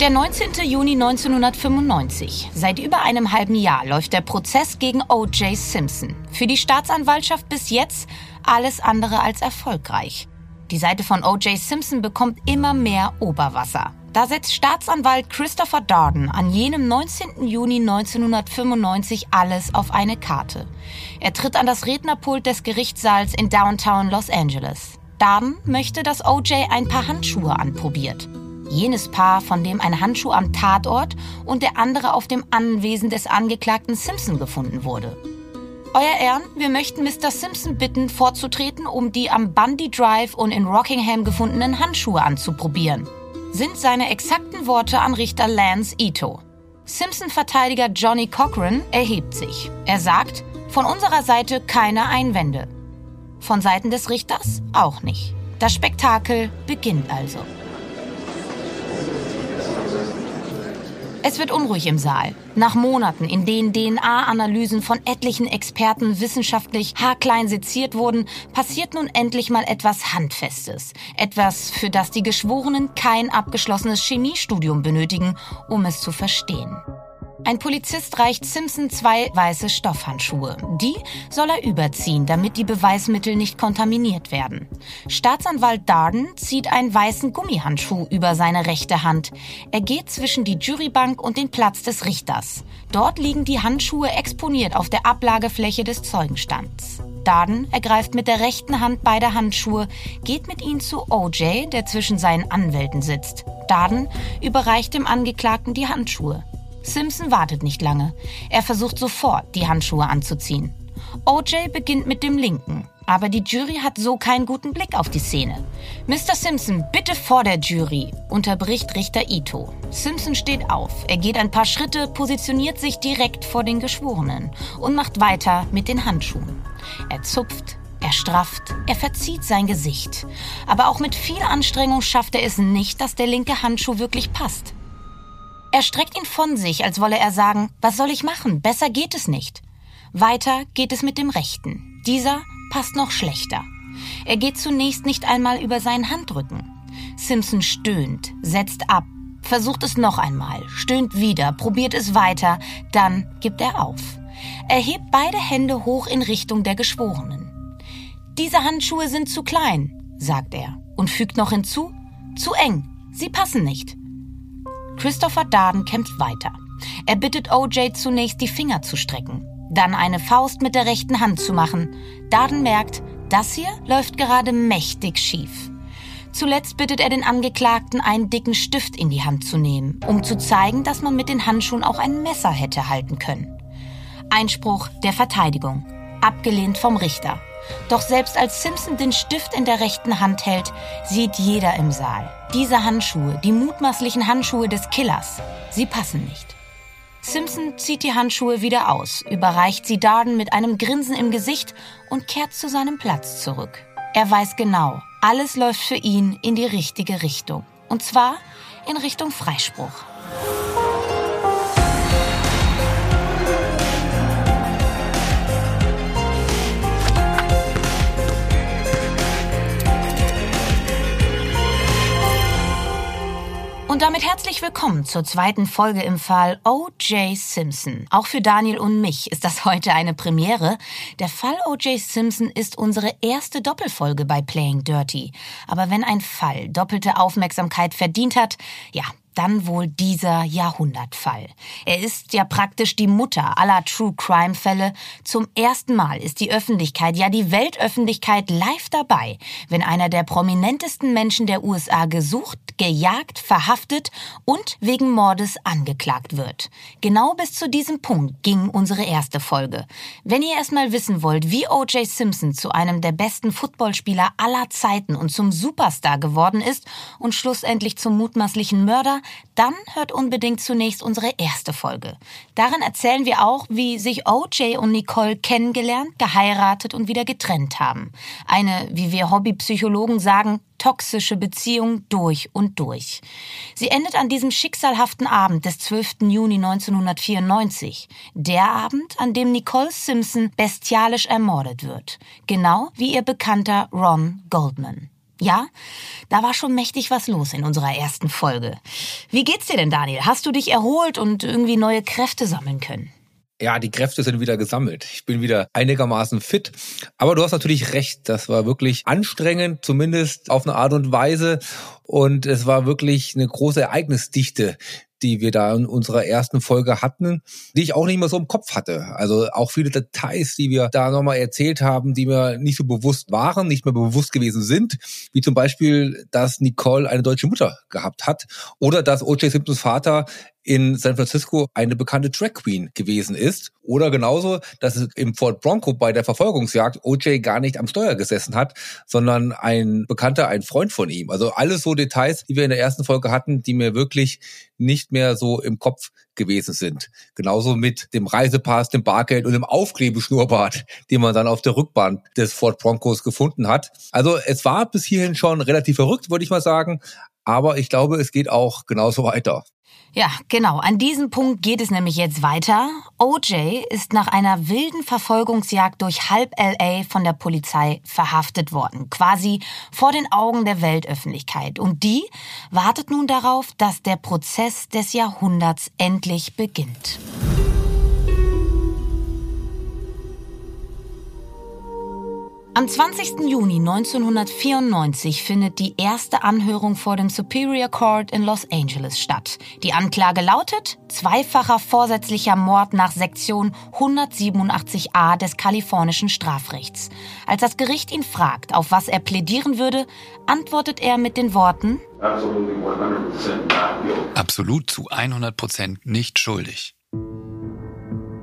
Der 19. Juni 1995. Seit über einem halben Jahr läuft der Prozess gegen O.J. Simpson. Für die Staatsanwaltschaft bis jetzt alles andere als erfolgreich. Die Seite von O.J. Simpson bekommt immer mehr Oberwasser. Da setzt Staatsanwalt Christopher Darden an jenem 19. Juni 1995 alles auf eine Karte. Er tritt an das Rednerpult des Gerichtssaals in Downtown Los Angeles. Darden möchte, dass O.J. ein paar Handschuhe anprobiert. Jenes Paar, von dem ein Handschuh am Tatort und der andere auf dem Anwesen des Angeklagten Simpson gefunden wurde. Euer Ehren, wir möchten Mr. Simpson bitten, vorzutreten, um die am Bundy Drive und in Rockingham gefundenen Handschuhe anzuprobieren. Sind seine exakten Worte an Richter Lance Ito. Simpson-Verteidiger Johnny Cochran erhebt sich. Er sagt, von unserer Seite keine Einwände. Von Seiten des Richters auch nicht. Das Spektakel beginnt also. Es wird unruhig im Saal. Nach Monaten, in denen DNA-Analysen von etlichen Experten wissenschaftlich haarklein seziert wurden, passiert nun endlich mal etwas Handfestes. Etwas, für das die Geschworenen kein abgeschlossenes Chemiestudium benötigen, um es zu verstehen. Ein Polizist reicht Simpson zwei weiße Stoffhandschuhe. Die soll er überziehen, damit die Beweismittel nicht kontaminiert werden. Staatsanwalt Darden zieht einen weißen Gummihandschuh über seine rechte Hand. Er geht zwischen die Jurybank und den Platz des Richters. Dort liegen die Handschuhe exponiert auf der Ablagefläche des Zeugenstands. Darden ergreift mit der rechten Hand beide Handschuhe, geht mit ihnen zu OJ, der zwischen seinen Anwälten sitzt. Darden überreicht dem Angeklagten die Handschuhe. Simpson wartet nicht lange. Er versucht sofort, die Handschuhe anzuziehen. OJ beginnt mit dem linken, aber die Jury hat so keinen guten Blick auf die Szene. Mr. Simpson, bitte vor der Jury, unterbricht Richter Ito. Simpson steht auf, er geht ein paar Schritte, positioniert sich direkt vor den Geschworenen und macht weiter mit den Handschuhen. Er zupft, er strafft, er verzieht sein Gesicht. Aber auch mit viel Anstrengung schafft er es nicht, dass der linke Handschuh wirklich passt. Er streckt ihn von sich, als wolle er sagen, was soll ich machen? Besser geht es nicht. Weiter geht es mit dem Rechten. Dieser passt noch schlechter. Er geht zunächst nicht einmal über seinen Handrücken. Simpson stöhnt, setzt ab, versucht es noch einmal, stöhnt wieder, probiert es weiter, dann gibt er auf. Er hebt beide Hände hoch in Richtung der Geschworenen. Diese Handschuhe sind zu klein, sagt er und fügt noch hinzu, zu eng, sie passen nicht. Christopher Darden kämpft weiter. Er bittet OJ zunächst die Finger zu strecken, dann eine Faust mit der rechten Hand zu machen. Darden merkt, das hier läuft gerade mächtig schief. Zuletzt bittet er den Angeklagten, einen dicken Stift in die Hand zu nehmen, um zu zeigen, dass man mit den Handschuhen auch ein Messer hätte halten können. Einspruch der Verteidigung. Abgelehnt vom Richter. Doch selbst als Simpson den Stift in der rechten Hand hält, sieht jeder im Saal. Diese Handschuhe, die mutmaßlichen Handschuhe des Killers, sie passen nicht. Simpson zieht die Handschuhe wieder aus, überreicht sie Darden mit einem Grinsen im Gesicht und kehrt zu seinem Platz zurück. Er weiß genau, alles läuft für ihn in die richtige Richtung. Und zwar in Richtung Freispruch. Und damit herzlich willkommen zur zweiten Folge im Fall O.J. Simpson. Auch für Daniel und mich ist das heute eine Premiere. Der Fall O.J. Simpson ist unsere erste Doppelfolge bei Playing Dirty. Aber wenn ein Fall doppelte Aufmerksamkeit verdient hat, ja, dann wohl dieser Jahrhundertfall. Er ist ja praktisch die Mutter aller True Crime Fälle. Zum ersten Mal ist die Öffentlichkeit, ja die Weltöffentlichkeit live dabei, wenn einer der prominentesten Menschen der USA gesucht, gejagt, verhaftet und wegen Mordes angeklagt wird. Genau bis zu diesem Punkt ging unsere erste Folge. Wenn ihr erstmal wissen wollt, wie O.J. Simpson zu einem der besten Footballspieler aller Zeiten und zum Superstar geworden ist und schlussendlich zum mutmaßlichen Mörder, dann hört unbedingt zunächst unsere erste Folge. Darin erzählen wir auch, wie sich OJ und Nicole kennengelernt, geheiratet und wieder getrennt haben. Eine, wie wir Hobbypsychologen sagen, toxische Beziehung durch und durch. Sie endet an diesem schicksalhaften Abend des 12. Juni 1994. Der Abend, an dem Nicole Simpson bestialisch ermordet wird. Genau wie ihr Bekannter Ron Goldman. Ja, da war schon mächtig was los in unserer ersten Folge. Wie geht's dir denn, Daniel? Hast du dich erholt und irgendwie neue Kräfte sammeln können? Ja, die Kräfte sind wieder gesammelt. Ich bin wieder einigermaßen fit. Aber du hast natürlich recht. Das war wirklich anstrengend, zumindest auf eine Art und Weise. Und es war wirklich eine große Ereignisdichte, die wir da in unserer ersten Folge hatten, die ich auch nicht mehr so im Kopf hatte. Also auch viele Details, die wir da nochmal erzählt haben, die mir nicht so bewusst waren, nicht mehr bewusst gewesen sind, wie zum Beispiel, dass Nicole eine deutsche Mutter gehabt hat oder dass O.J. Simpsons Vater in San Francisco eine bekannte Drag Queen gewesen ist. Oder genauso, dass es im Fort Bronco bei der Verfolgungsjagd OJ gar nicht am Steuer gesessen hat, sondern ein Bekannter, ein Freund von ihm. Also alles so Details, die wir in der ersten Folge hatten, die mir wirklich nicht mehr so im Kopf gewesen sind. Genauso mit dem Reisepass, dem Bargeld und dem Aufklebeschnurrbart, den man dann auf der Rückbahn des Fort Broncos gefunden hat. Also es war bis hierhin schon relativ verrückt, würde ich mal sagen. Aber ich glaube, es geht auch genauso weiter. Ja, genau. An diesem Punkt geht es nämlich jetzt weiter. OJ ist nach einer wilden Verfolgungsjagd durch halb LA von der Polizei verhaftet worden. Quasi vor den Augen der Weltöffentlichkeit. Und die wartet nun darauf, dass der Prozess des Jahrhunderts endlich beginnt. Am 20. Juni 1994 findet die erste Anhörung vor dem Superior Court in Los Angeles statt. Die Anklage lautet zweifacher vorsätzlicher Mord nach Sektion 187a des kalifornischen Strafrechts. Als das Gericht ihn fragt, auf was er plädieren würde, antwortet er mit den Worten Absolut zu 100 Prozent nicht schuldig.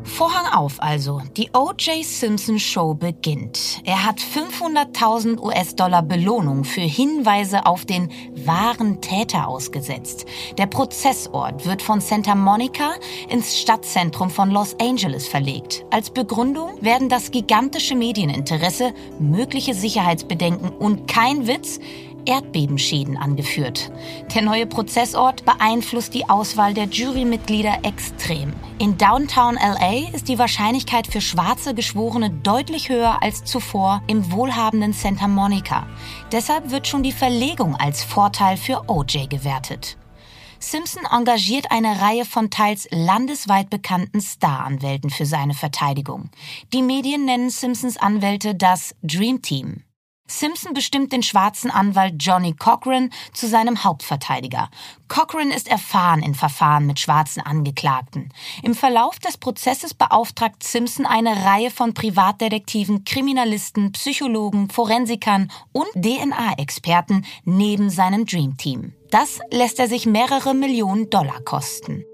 Vorhang auf also. Die O.J. Simpson Show beginnt. Er hat 500.000 US-Dollar Belohnung für Hinweise auf den wahren Täter ausgesetzt. Der Prozessort wird von Santa Monica ins Stadtzentrum von Los Angeles verlegt. Als Begründung werden das gigantische Medieninteresse, mögliche Sicherheitsbedenken und kein Witz Erdbebenschäden angeführt. Der neue Prozessort beeinflusst die Auswahl der Jurymitglieder extrem. In Downtown LA ist die Wahrscheinlichkeit für schwarze Geschworene deutlich höher als zuvor im wohlhabenden Santa Monica. Deshalb wird schon die Verlegung als Vorteil für OJ gewertet. Simpson engagiert eine Reihe von teils landesweit bekannten Staranwälten für seine Verteidigung. Die Medien nennen Simpsons Anwälte das Dream Team. Simpson bestimmt den schwarzen Anwalt Johnny Cochran zu seinem Hauptverteidiger. Cochran ist erfahren in Verfahren mit schwarzen Angeklagten. Im Verlauf des Prozesses beauftragt Simpson eine Reihe von Privatdetektiven, Kriminalisten, Psychologen, Forensikern und DNA-Experten neben seinem Dream Team. Das lässt er sich mehrere Millionen Dollar kosten.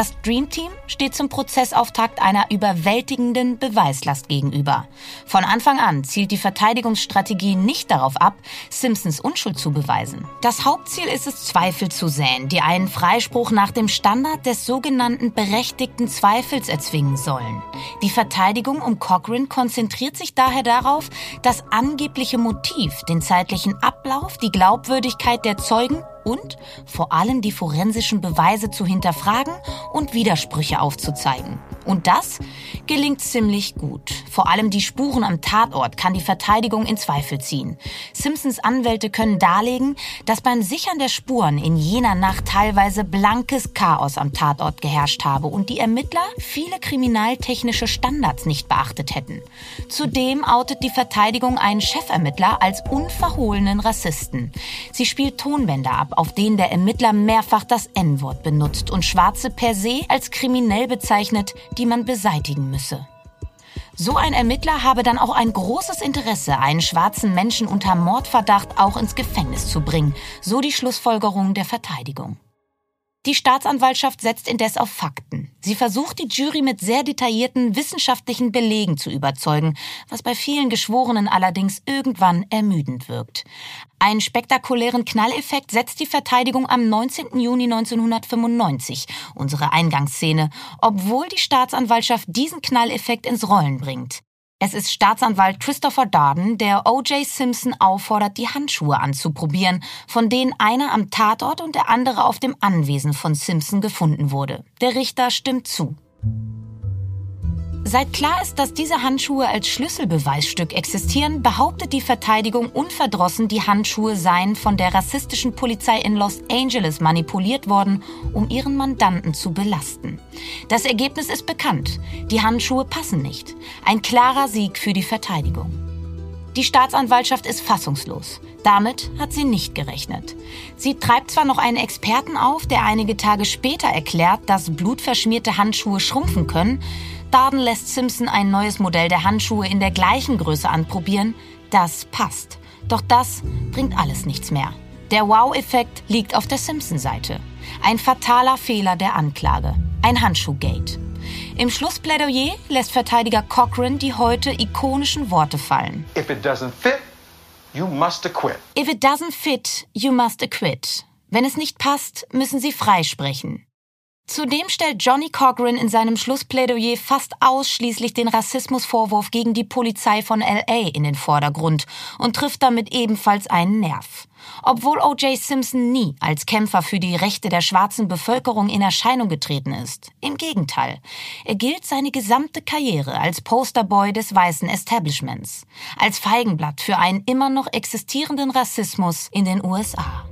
Das Dream Team steht zum Prozessauftakt einer überwältigenden Beweislast gegenüber. Von Anfang an zielt die Verteidigungsstrategie nicht darauf ab, Simpsons Unschuld zu beweisen. Das Hauptziel ist es, Zweifel zu säen, die einen Freispruch nach dem Standard des sogenannten berechtigten Zweifels erzwingen sollen. Die Verteidigung um Cochrane konzentriert sich daher darauf, das angebliche Motiv, den zeitlichen Ablauf, die Glaubwürdigkeit der Zeugen und vor allem die forensischen Beweise zu hinterfragen und Widersprüche aufzuzeigen. Und das gelingt ziemlich gut. Vor allem die Spuren am Tatort kann die Verteidigung in Zweifel ziehen. Simpsons Anwälte können darlegen, dass beim Sichern der Spuren in jener Nacht teilweise blankes Chaos am Tatort geherrscht habe und die Ermittler viele kriminaltechnische Standards nicht beachtet hätten. Zudem outet die Verteidigung einen Chefermittler als unverhohlenen Rassisten. Sie spielt Tonbänder ab, auf denen der Ermittler mehrfach das N-Wort benutzt und Schwarze per se als kriminell bezeichnet, die man beseitigen müsse. So ein Ermittler habe dann auch ein großes Interesse, einen schwarzen Menschen unter Mordverdacht auch ins Gefängnis zu bringen, so die Schlussfolgerung der Verteidigung. Die Staatsanwaltschaft setzt indes auf Fakten. Sie versucht, die Jury mit sehr detaillierten wissenschaftlichen Belegen zu überzeugen, was bei vielen Geschworenen allerdings irgendwann ermüdend wirkt. Einen spektakulären Knalleffekt setzt die Verteidigung am 19. Juni 1995, unsere Eingangsszene, obwohl die Staatsanwaltschaft diesen Knalleffekt ins Rollen bringt. Es ist Staatsanwalt Christopher Darden, der O.J. Simpson auffordert, die Handschuhe anzuprobieren, von denen einer am Tatort und der andere auf dem Anwesen von Simpson gefunden wurde. Der Richter stimmt zu. Seit klar ist, dass diese Handschuhe als Schlüsselbeweisstück existieren, behauptet die Verteidigung unverdrossen, die Handschuhe seien von der rassistischen Polizei in Los Angeles manipuliert worden, um ihren Mandanten zu belasten. Das Ergebnis ist bekannt. Die Handschuhe passen nicht. Ein klarer Sieg für die Verteidigung. Die Staatsanwaltschaft ist fassungslos. Damit hat sie nicht gerechnet. Sie treibt zwar noch einen Experten auf, der einige Tage später erklärt, dass blutverschmierte Handschuhe schrumpfen können, Darden lässt Simpson ein neues Modell der Handschuhe in der gleichen Größe anprobieren. Das passt. Doch das bringt alles nichts mehr. Der Wow-Effekt liegt auf der Simpson-Seite. Ein fataler Fehler der Anklage. Ein Handschuhgate. Im Schlussplädoyer lässt Verteidiger Cochran die heute ikonischen Worte fallen. If it doesn't fit, you must acquit. If it doesn't fit, you must acquit. Wenn es nicht passt, müssen Sie freisprechen. Zudem stellt Johnny Cochran in seinem Schlussplädoyer fast ausschließlich den Rassismusvorwurf gegen die Polizei von LA in den Vordergrund und trifft damit ebenfalls einen Nerv. Obwohl O.J. Simpson nie als Kämpfer für die Rechte der schwarzen Bevölkerung in Erscheinung getreten ist. Im Gegenteil, er gilt seine gesamte Karriere als Posterboy des weißen Establishments, als Feigenblatt für einen immer noch existierenden Rassismus in den USA.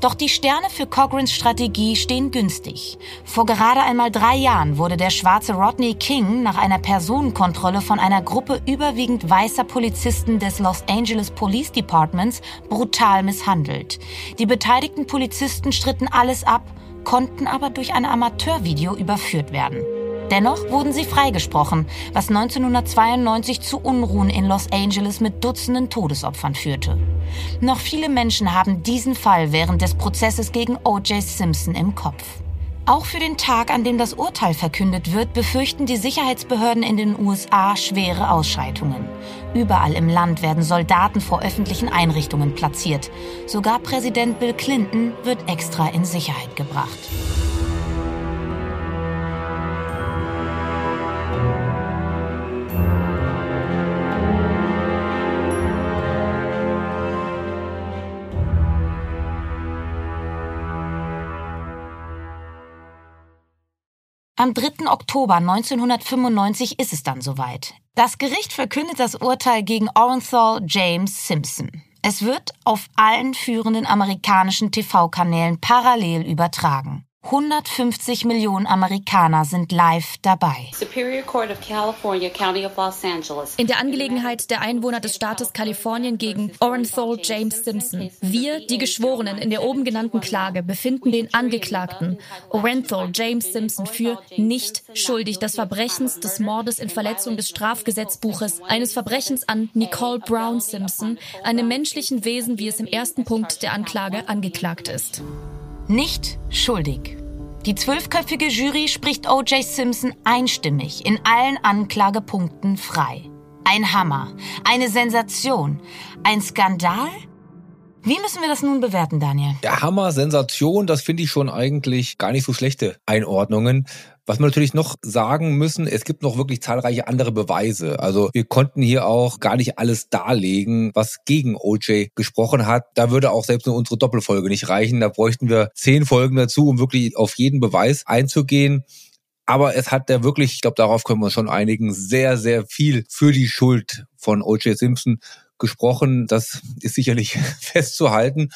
Doch die Sterne für Cochrans Strategie stehen günstig. Vor gerade einmal drei Jahren wurde der schwarze Rodney King nach einer Personenkontrolle von einer Gruppe überwiegend weißer Polizisten des Los Angeles Police Departments brutal misshandelt. Die beteiligten Polizisten stritten alles ab, konnten aber durch ein Amateurvideo überführt werden. Dennoch wurden sie freigesprochen, was 1992 zu Unruhen in Los Angeles mit Dutzenden Todesopfern führte. Noch viele Menschen haben diesen Fall während des Prozesses gegen O.J. Simpson im Kopf. Auch für den Tag, an dem das Urteil verkündet wird, befürchten die Sicherheitsbehörden in den USA schwere Ausschreitungen. Überall im Land werden Soldaten vor öffentlichen Einrichtungen platziert. Sogar Präsident Bill Clinton wird extra in Sicherheit gebracht. Am 3. Oktober 1995 ist es dann soweit. Das Gericht verkündet das Urteil gegen Orenthal James Simpson. Es wird auf allen führenden amerikanischen TV-Kanälen parallel übertragen. 150 Millionen Amerikaner sind live dabei. In der Angelegenheit der Einwohner des Staates Kalifornien gegen Orenthal James Simpson. Wir, die Geschworenen in der oben genannten Klage, befinden den Angeklagten Orenthal James Simpson für nicht schuldig des Verbrechens des Mordes in Verletzung des Strafgesetzbuches, eines Verbrechens an Nicole Brown Simpson, einem menschlichen Wesen, wie es im ersten Punkt der Anklage angeklagt ist nicht schuldig. Die zwölfköpfige Jury spricht O.J. Simpson einstimmig in allen Anklagepunkten frei. Ein Hammer, eine Sensation, ein Skandal? Wie müssen wir das nun bewerten, Daniel? Der Hammer, Sensation, das finde ich schon eigentlich gar nicht so schlechte Einordnungen. Was wir natürlich noch sagen müssen, es gibt noch wirklich zahlreiche andere Beweise. Also wir konnten hier auch gar nicht alles darlegen, was gegen OJ gesprochen hat. Da würde auch selbst nur unsere Doppelfolge nicht reichen. Da bräuchten wir zehn Folgen dazu, um wirklich auf jeden Beweis einzugehen. Aber es hat ja wirklich, ich glaube, darauf können wir schon einigen, sehr, sehr viel für die Schuld von O.J. Simpson gesprochen. Das ist sicherlich festzuhalten.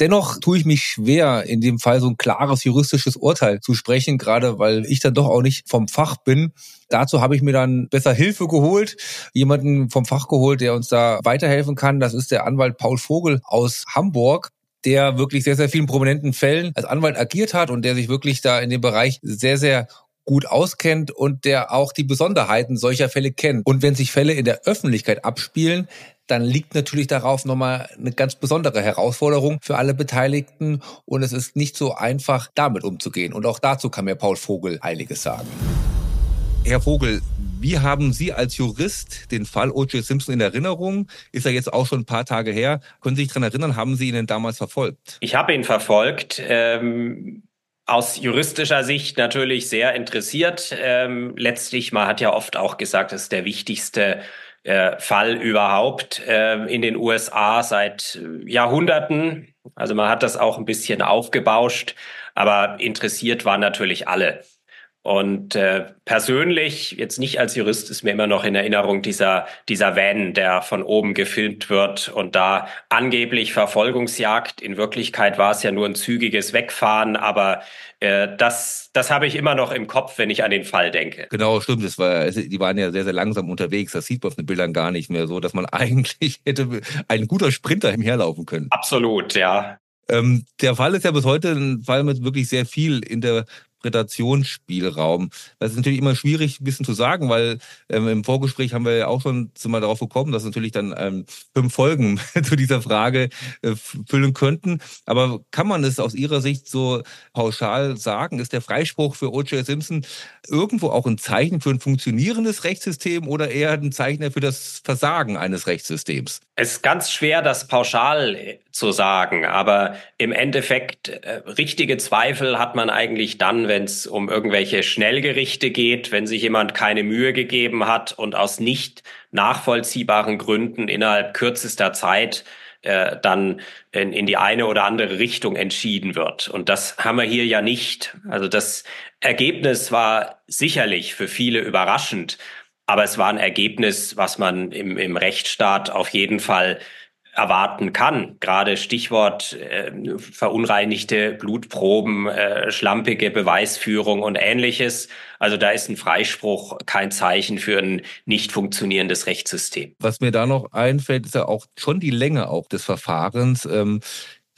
Dennoch tue ich mich schwer, in dem Fall so ein klares juristisches Urteil zu sprechen, gerade weil ich dann doch auch nicht vom Fach bin. Dazu habe ich mir dann besser Hilfe geholt, jemanden vom Fach geholt, der uns da weiterhelfen kann. Das ist der Anwalt Paul Vogel aus Hamburg der wirklich sehr, sehr vielen prominenten Fällen als Anwalt agiert hat und der sich wirklich da in dem Bereich sehr, sehr gut auskennt und der auch die Besonderheiten solcher Fälle kennt. Und wenn sich Fälle in der Öffentlichkeit abspielen, dann liegt natürlich darauf nochmal eine ganz besondere Herausforderung für alle Beteiligten und es ist nicht so einfach, damit umzugehen. Und auch dazu kann mir Paul Vogel einiges sagen. Herr Vogel, wie haben Sie als Jurist den Fall O.J. Simpson in Erinnerung? Ist er jetzt auch schon ein paar Tage her. Können Sie sich daran erinnern, haben Sie ihn denn damals verfolgt? Ich habe ihn verfolgt. Ähm aus juristischer Sicht natürlich sehr interessiert. Ähm, letztlich, man hat ja oft auch gesagt, das ist der wichtigste äh, Fall überhaupt äh, in den USA seit Jahrhunderten. Also man hat das auch ein bisschen aufgebauscht, aber interessiert waren natürlich alle. Und äh, persönlich, jetzt nicht als Jurist, ist mir immer noch in Erinnerung dieser, dieser Van, der von oben gefilmt wird und da angeblich Verfolgungsjagd. In Wirklichkeit war es ja nur ein zügiges Wegfahren, aber äh, das, das habe ich immer noch im Kopf, wenn ich an den Fall denke. Genau, stimmt. Das war, die waren ja sehr, sehr langsam unterwegs. Das sieht man auf den Bildern gar nicht mehr so, dass man eigentlich hätte ein guter Sprinter herlaufen können. Absolut, ja. Ähm, der Fall ist ja bis heute ein Fall mit wirklich sehr viel in der Interpretationsspielraum. Das ist natürlich immer schwierig, ein bisschen zu sagen, weil ähm, im Vorgespräch haben wir ja auch schon mal darauf gekommen, dass natürlich dann ähm, fünf Folgen zu dieser Frage äh, füllen könnten. Aber kann man es aus Ihrer Sicht so pauschal sagen? Ist der Freispruch für O.J. Simpson irgendwo auch ein Zeichen für ein funktionierendes Rechtssystem oder eher ein Zeichen für das Versagen eines Rechtssystems? Es ist ganz schwer, das pauschal äh, zu sagen, aber im Endeffekt äh, richtige Zweifel hat man eigentlich dann, wenn es um irgendwelche Schnellgerichte geht, wenn sich jemand keine Mühe gegeben hat und aus nicht nachvollziehbaren Gründen innerhalb kürzester Zeit äh, dann in, in die eine oder andere Richtung entschieden wird. Und das haben wir hier ja nicht. Also das Ergebnis war sicherlich für viele überraschend, aber es war ein Ergebnis, was man im, im Rechtsstaat auf jeden Fall erwarten kann. Gerade Stichwort äh, verunreinigte Blutproben, äh, schlampige Beweisführung und ähnliches. Also da ist ein Freispruch kein Zeichen für ein nicht funktionierendes Rechtssystem. Was mir da noch einfällt, ist ja auch schon die Länge auch des Verfahrens. Ähm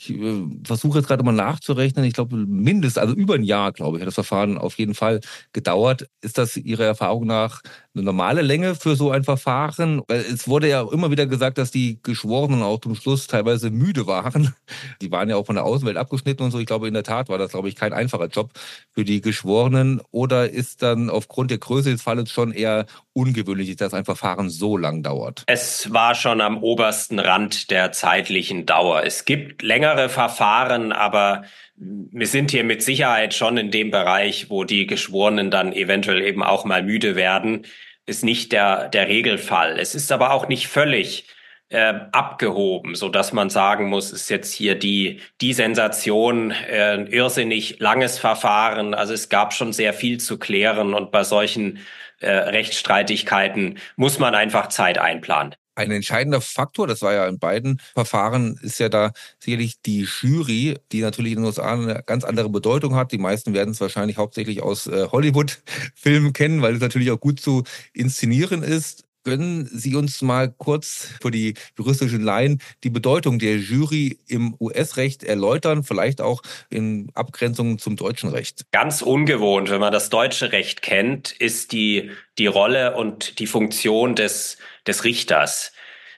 ich äh, versuche jetzt gerade mal nachzurechnen. Ich glaube, mindestens, also über ein Jahr, glaube ich, hat das Verfahren auf jeden Fall gedauert. Ist das Ihrer Erfahrung nach eine normale Länge für so ein Verfahren? Weil es wurde ja immer wieder gesagt, dass die Geschworenen auch zum Schluss teilweise müde waren. Die waren ja auch von der Außenwelt abgeschnitten und so. Ich glaube, in der Tat war das, glaube ich, kein einfacher Job für die Geschworenen. Oder ist dann aufgrund der Größe des Falles schon eher ungewöhnlich, dass ein Verfahren so lang dauert? Es war schon am obersten Rand der zeitlichen Dauer. Es gibt längere Verfahren, aber wir sind hier mit Sicherheit schon in dem Bereich, wo die Geschworenen dann eventuell eben auch mal müde werden, ist nicht der, der Regelfall. Es ist aber auch nicht völlig äh, abgehoben, so dass man sagen muss, ist jetzt hier die, die Sensation, äh, ein irrsinnig langes Verfahren. Also es gab schon sehr viel zu klären und bei solchen äh, Rechtsstreitigkeiten muss man einfach Zeit einplanen. Ein entscheidender Faktor, das war ja in beiden Verfahren, ist ja da sicherlich die Jury, die natürlich in den USA eine ganz andere Bedeutung hat. Die meisten werden es wahrscheinlich hauptsächlich aus äh, Hollywood-Filmen kennen, weil es natürlich auch gut zu inszenieren ist. Können Sie uns mal kurz für die juristischen Laien die Bedeutung der Jury im US-Recht erläutern, vielleicht auch in Abgrenzung zum deutschen Recht? Ganz ungewohnt, wenn man das deutsche Recht kennt, ist die, die Rolle und die Funktion des, des Richters.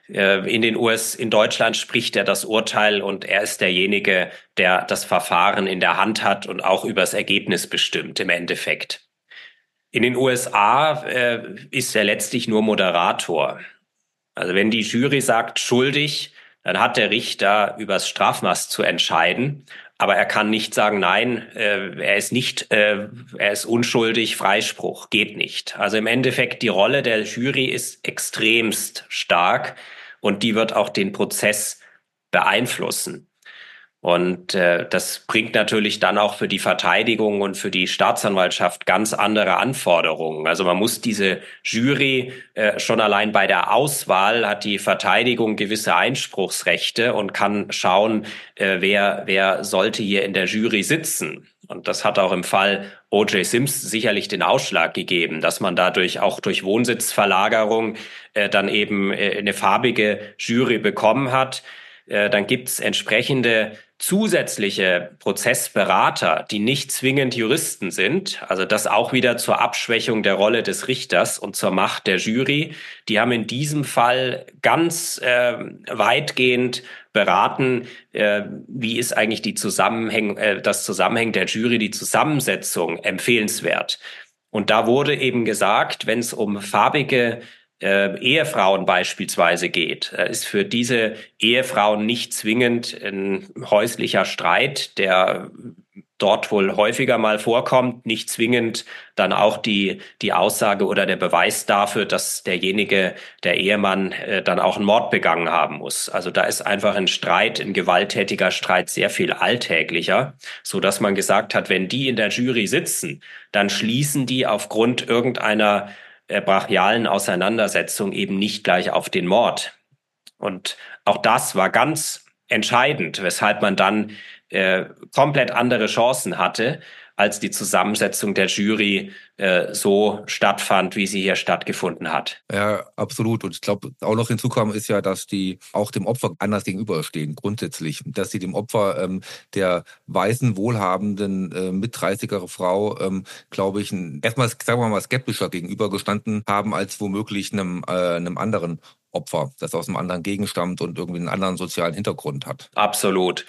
Äh, in den US, in Deutschland spricht er das Urteil und er ist derjenige, der das Verfahren in der Hand hat und auch über das Ergebnis bestimmt im Endeffekt. In den USA äh, ist er letztlich nur Moderator. Also wenn die Jury sagt schuldig, dann hat der Richter übers Strafmaß zu entscheiden. Aber er kann nicht sagen, nein, äh, er ist nicht, äh, er ist unschuldig, Freispruch, geht nicht. Also im Endeffekt die Rolle der Jury ist extremst stark und die wird auch den Prozess beeinflussen. Und äh, das bringt natürlich dann auch für die Verteidigung und für die Staatsanwaltschaft ganz andere Anforderungen. Also man muss diese Jury äh, schon allein bei der Auswahl hat die Verteidigung gewisse Einspruchsrechte und kann schauen, äh, wer, wer sollte hier in der Jury sitzen. Und das hat auch im Fall O.J. Sims sicherlich den Ausschlag gegeben, dass man dadurch auch durch Wohnsitzverlagerung äh, dann eben äh, eine farbige Jury bekommen hat. Äh, dann gibt's entsprechende zusätzliche Prozessberater, die nicht zwingend Juristen sind, also das auch wieder zur Abschwächung der Rolle des Richters und zur Macht der Jury, die haben in diesem Fall ganz äh, weitgehend beraten, äh, wie ist eigentlich die Zusammenhäng äh, das Zusammenhängen der Jury, die Zusammensetzung empfehlenswert. Und da wurde eben gesagt, wenn es um farbige äh, Ehefrauen beispielsweise geht, äh, ist für diese Ehefrauen nicht zwingend ein häuslicher Streit, der dort wohl häufiger mal vorkommt, nicht zwingend dann auch die, die Aussage oder der Beweis dafür, dass derjenige, der Ehemann, äh, dann auch einen Mord begangen haben muss. Also da ist einfach ein Streit, ein gewalttätiger Streit sehr viel alltäglicher, so dass man gesagt hat, wenn die in der Jury sitzen, dann schließen die aufgrund irgendeiner äh, brachialen Auseinandersetzung eben nicht gleich auf den Mord. Und auch das war ganz entscheidend, weshalb man dann äh, komplett andere Chancen hatte, als die Zusammensetzung der Jury äh, so stattfand, wie sie hier stattgefunden hat. Ja, absolut. Und ich glaube, auch noch hinzukommen ist ja, dass die auch dem Opfer anders gegenüberstehen, grundsätzlich. Dass sie dem Opfer ähm, der weißen, wohlhabenden, äh, mit 30er Frau, ähm, glaube ich, erstmal, sagen wir mal, skeptischer gegenübergestanden haben, als womöglich einem, äh, einem anderen Opfer, das aus einem anderen Gegend stammt und irgendwie einen anderen sozialen Hintergrund hat. Absolut.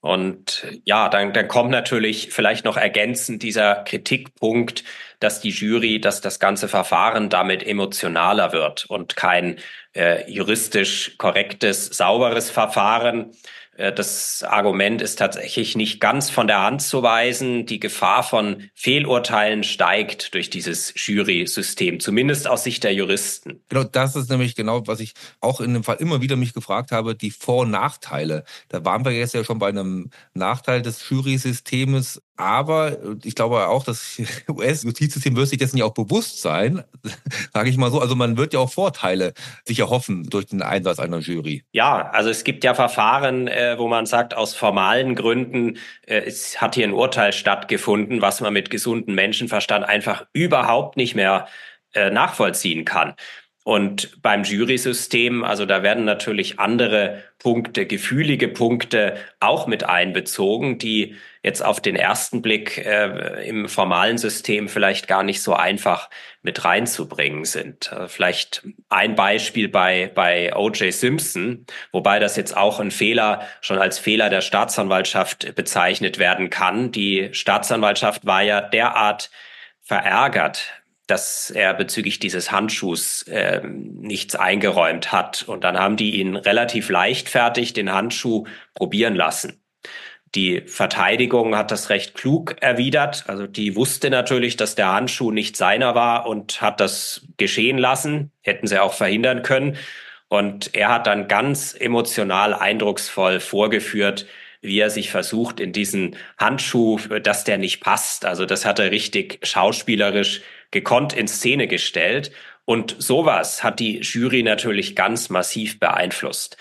Und ja, dann, dann kommt natürlich vielleicht noch ergänzend dieser Kritikpunkt, dass die Jury, dass das ganze Verfahren damit emotionaler wird und kein äh, juristisch korrektes, sauberes Verfahren. Äh, das Argument ist tatsächlich nicht ganz von der Hand zu weisen. Die Gefahr von Fehlurteilen steigt durch dieses Jury-System, zumindest aus Sicht der Juristen. Genau, das ist nämlich genau, was ich auch in dem Fall immer wieder mich gefragt habe, die Vor- und Nachteile. Da waren wir jetzt ja schon bei einem Nachteil des Jury-Systems aber ich glaube auch, das US-Justizsystem wird sich dessen ja auch bewusst sein, sage ich mal so. Also man wird ja auch Vorteile sich erhoffen durch den Einsatz einer Jury. Ja, also es gibt ja Verfahren, äh, wo man sagt, aus formalen Gründen, äh, es hat hier ein Urteil stattgefunden, was man mit gesundem Menschenverstand einfach überhaupt nicht mehr äh, nachvollziehen kann. Und beim Jury-System, also da werden natürlich andere Punkte, gefühlige Punkte auch mit einbezogen, die jetzt auf den ersten Blick äh, im formalen System vielleicht gar nicht so einfach mit reinzubringen sind. Also vielleicht ein Beispiel bei, bei O.J. Simpson, wobei das jetzt auch ein Fehler schon als Fehler der Staatsanwaltschaft bezeichnet werden kann. Die Staatsanwaltschaft war ja derart verärgert dass er bezüglich dieses Handschuhs äh, nichts eingeräumt hat. Und dann haben die ihn relativ leichtfertig den Handschuh probieren lassen. Die Verteidigung hat das recht klug erwidert. Also die wusste natürlich, dass der Handschuh nicht seiner war und hat das geschehen lassen. Hätten sie auch verhindern können. Und er hat dann ganz emotional eindrucksvoll vorgeführt, wie er sich versucht, in diesen Handschuh, dass der nicht passt. Also das hat er richtig schauspielerisch gekonnt in Szene gestellt. Und sowas hat die Jury natürlich ganz massiv beeinflusst.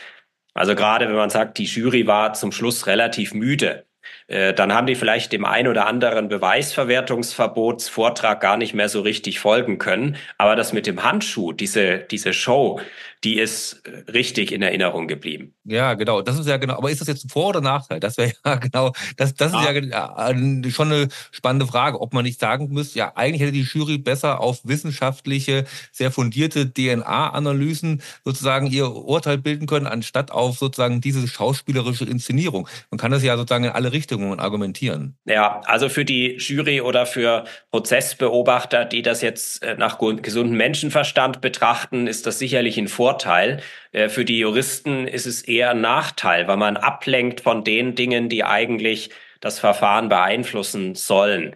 Also gerade wenn man sagt, die Jury war zum Schluss relativ müde, dann haben die vielleicht dem ein oder anderen Beweisverwertungsverbotsvortrag gar nicht mehr so richtig folgen können. Aber das mit dem Handschuh, diese, diese Show, die ist äh, richtig in Erinnerung geblieben. Ja, genau. Das ist ja genau. Aber ist das jetzt ein Vor- oder Nachteil? Das wäre ja genau. Das, das ah. ist ja schon eine spannende Frage, ob man nicht sagen müsste, ja, eigentlich hätte die Jury besser auf wissenschaftliche, sehr fundierte DNA-Analysen sozusagen ihr Urteil bilden können, anstatt auf sozusagen diese schauspielerische Inszenierung. Man kann das ja sozusagen in alle Richtungen argumentieren. Ja, also für die Jury oder für Prozessbeobachter, die das jetzt äh, nach gesundem Menschenverstand betrachten, ist das sicherlich ein Vorteil. Äh, für die Juristen ist es eher ein Nachteil, weil man ablenkt von den Dingen, die eigentlich das Verfahren beeinflussen sollen.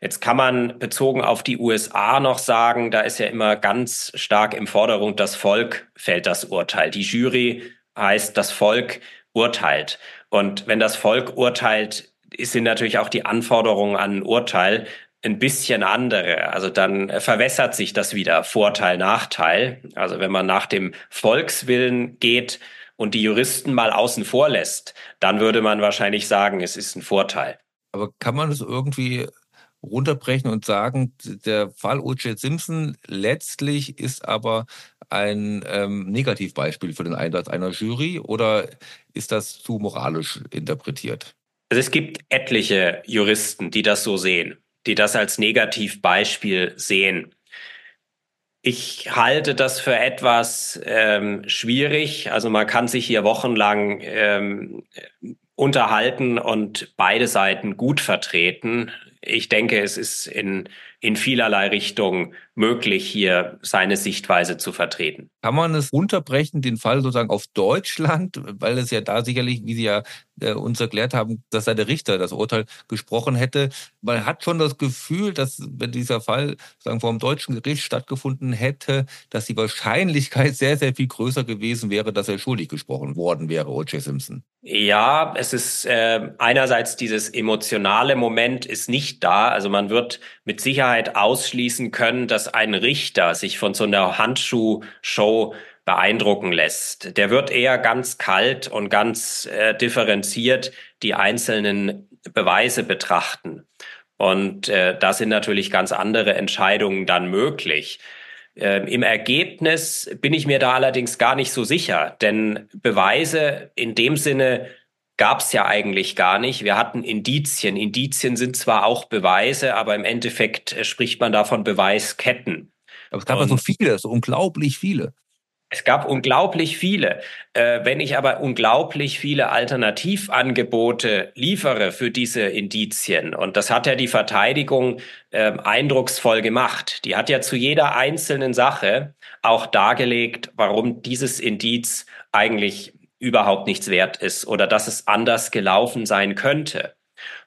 Jetzt kann man bezogen auf die USA noch sagen, da ist ja immer ganz stark im Forderung, das Volk fällt das Urteil. Die Jury heißt, das Volk urteilt. Und wenn das Volk urteilt, sind natürlich auch die Anforderungen an ein Urteil ein bisschen andere. Also dann verwässert sich das wieder Vorteil, Nachteil. Also wenn man nach dem Volkswillen geht und die Juristen mal außen vor lässt, dann würde man wahrscheinlich sagen, es ist ein Vorteil. Aber kann man es irgendwie runterbrechen und sagen, der Fall O.J. Simpson letztlich ist aber ein ähm, Negativbeispiel für den Einsatz einer Jury oder ist das zu moralisch interpretiert? Also es gibt etliche Juristen, die das so sehen, die das als Negativbeispiel sehen. Ich halte das für etwas ähm, schwierig. Also man kann sich hier wochenlang ähm, unterhalten und beide Seiten gut vertreten. Ich denke, es ist in, in vielerlei Richtungen möglich, hier seine Sichtweise zu vertreten. Kann man es runterbrechen, den Fall sozusagen auf Deutschland, weil es ja da sicherlich, wie Sie ja äh, uns erklärt haben, dass da der Richter das Urteil gesprochen hätte. Man hat schon das Gefühl, dass wenn dieser Fall sagen vor dem deutschen Gericht stattgefunden hätte, dass die Wahrscheinlichkeit sehr, sehr viel größer gewesen wäre, dass er schuldig gesprochen worden wäre, O.J. Simpson. Ja, es ist äh, einerseits dieses emotionale Moment ist nicht da. Also man wird mit Sicherheit ausschließen können, dass ein Richter sich von so einer Handschuhshow beeindrucken lässt. Der wird eher ganz kalt und ganz äh, differenziert die einzelnen Beweise betrachten. Und äh, da sind natürlich ganz andere Entscheidungen dann möglich. Ähm, Im Ergebnis bin ich mir da allerdings gar nicht so sicher, denn Beweise in dem Sinne gab es ja eigentlich gar nicht. Wir hatten Indizien. Indizien sind zwar auch Beweise, aber im Endeffekt äh, spricht man da von Beweisketten. Aber es gab ja so viele, so unglaublich viele. Es gab unglaublich viele. Äh, wenn ich aber unglaublich viele Alternativangebote liefere für diese Indizien, und das hat ja die Verteidigung äh, eindrucksvoll gemacht, die hat ja zu jeder einzelnen Sache auch dargelegt, warum dieses Indiz eigentlich überhaupt nichts wert ist oder dass es anders gelaufen sein könnte.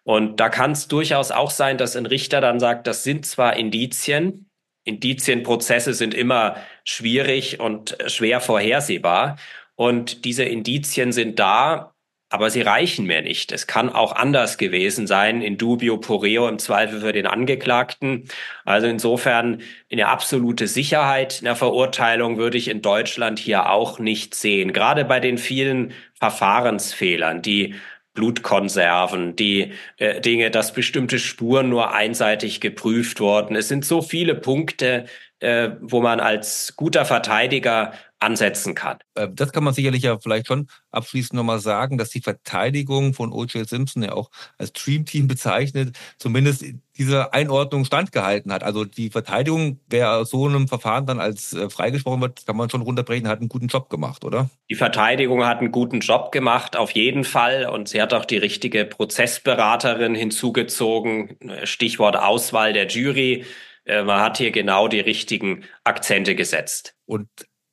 Und da kann es durchaus auch sein, dass ein Richter dann sagt, das sind zwar Indizien, Indizienprozesse sind immer schwierig und schwer vorhersehbar. Und diese Indizien sind da, aber sie reichen mir nicht. Es kann auch anders gewesen sein, in dubio poreo im Zweifel für den Angeklagten. Also insofern eine absolute Sicherheit in der Verurteilung würde ich in Deutschland hier auch nicht sehen. Gerade bei den vielen Verfahrensfehlern, die Blutkonserven, die äh, Dinge, dass bestimmte Spuren nur einseitig geprüft wurden. Es sind so viele Punkte, äh, wo man als guter Verteidiger ansetzen kann. Äh, das kann man sicherlich ja vielleicht schon abschließend nochmal sagen, dass die Verteidigung von O.J. Simpson ja auch als Dream Team bezeichnet, zumindest diese Einordnung standgehalten hat. Also die Verteidigung, wer aus so einem Verfahren dann als äh, freigesprochen wird, kann man schon runterbrechen, hat einen guten Job gemacht, oder? Die Verteidigung hat einen guten Job gemacht, auf jeden Fall. Und sie hat auch die richtige Prozessberaterin hinzugezogen. Stichwort Auswahl der Jury. Äh, man hat hier genau die richtigen Akzente gesetzt. Und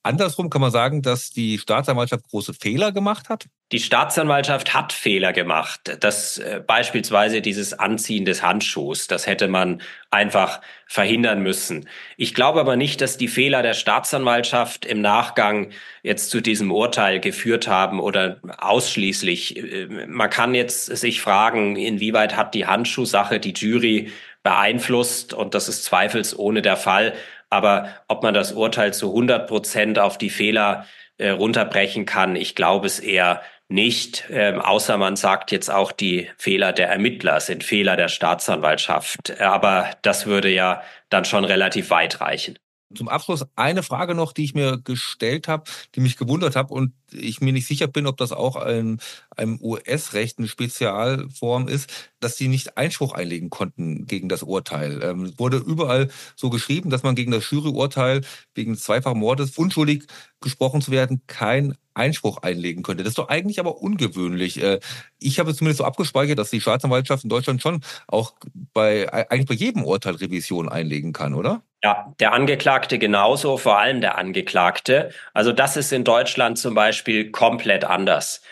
Andersrum kann man sagen, dass die Staatsanwaltschaft große Fehler gemacht hat? Die Staatsanwaltschaft hat Fehler gemacht. Das äh, beispielsweise dieses Anziehen des Handschuhs, das hätte man einfach verhindern müssen. Ich glaube aber nicht, dass die Fehler der Staatsanwaltschaft im Nachgang jetzt zu diesem Urteil geführt haben oder ausschließlich. Äh, man kann jetzt sich fragen, inwieweit hat die Handschuhsache die Jury beeinflusst und das ist zweifelsohne der Fall. Aber ob man das Urteil zu 100 Prozent auf die Fehler äh, runterbrechen kann, ich glaube es eher nicht, ähm, außer man sagt jetzt auch, die Fehler der Ermittler sind Fehler der Staatsanwaltschaft. Aber das würde ja dann schon relativ weit reichen. Zum Abschluss eine Frage noch, die ich mir gestellt habe, die mich gewundert habe und ich mir nicht sicher bin, ob das auch ein, einem US-Recht eine Spezialform ist, dass sie nicht Einspruch einlegen konnten gegen das Urteil. Ähm, es wurde überall so geschrieben, dass man gegen das Juryurteil wegen zweifachen Mordes unschuldig gesprochen zu werden kein Einspruch einlegen könnte. Das ist doch eigentlich aber ungewöhnlich. Äh, ich habe es zumindest so abgespeichert, dass die Staatsanwaltschaft in Deutschland schon auch bei eigentlich bei jedem Urteil Revision einlegen kann, oder? Ja, der Angeklagte genauso, vor allem der Angeklagte. Also das ist in Deutschland zum Beispiel komplett anders.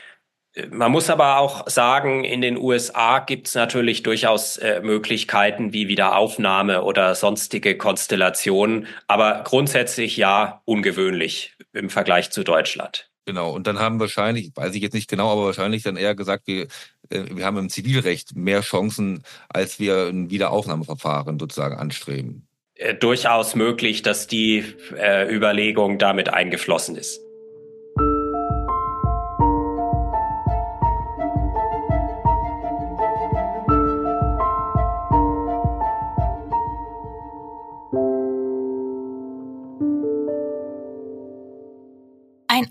Man muss aber auch sagen, in den USA gibt es natürlich durchaus äh, Möglichkeiten wie Wiederaufnahme oder sonstige Konstellationen, aber grundsätzlich ja ungewöhnlich im Vergleich zu Deutschland. Genau, und dann haben wahrscheinlich, weiß ich jetzt nicht genau, aber wahrscheinlich dann eher gesagt, wir, äh, wir haben im Zivilrecht mehr Chancen, als wir ein Wiederaufnahmeverfahren sozusagen anstreben. Äh, durchaus möglich, dass die äh, Überlegung damit eingeflossen ist.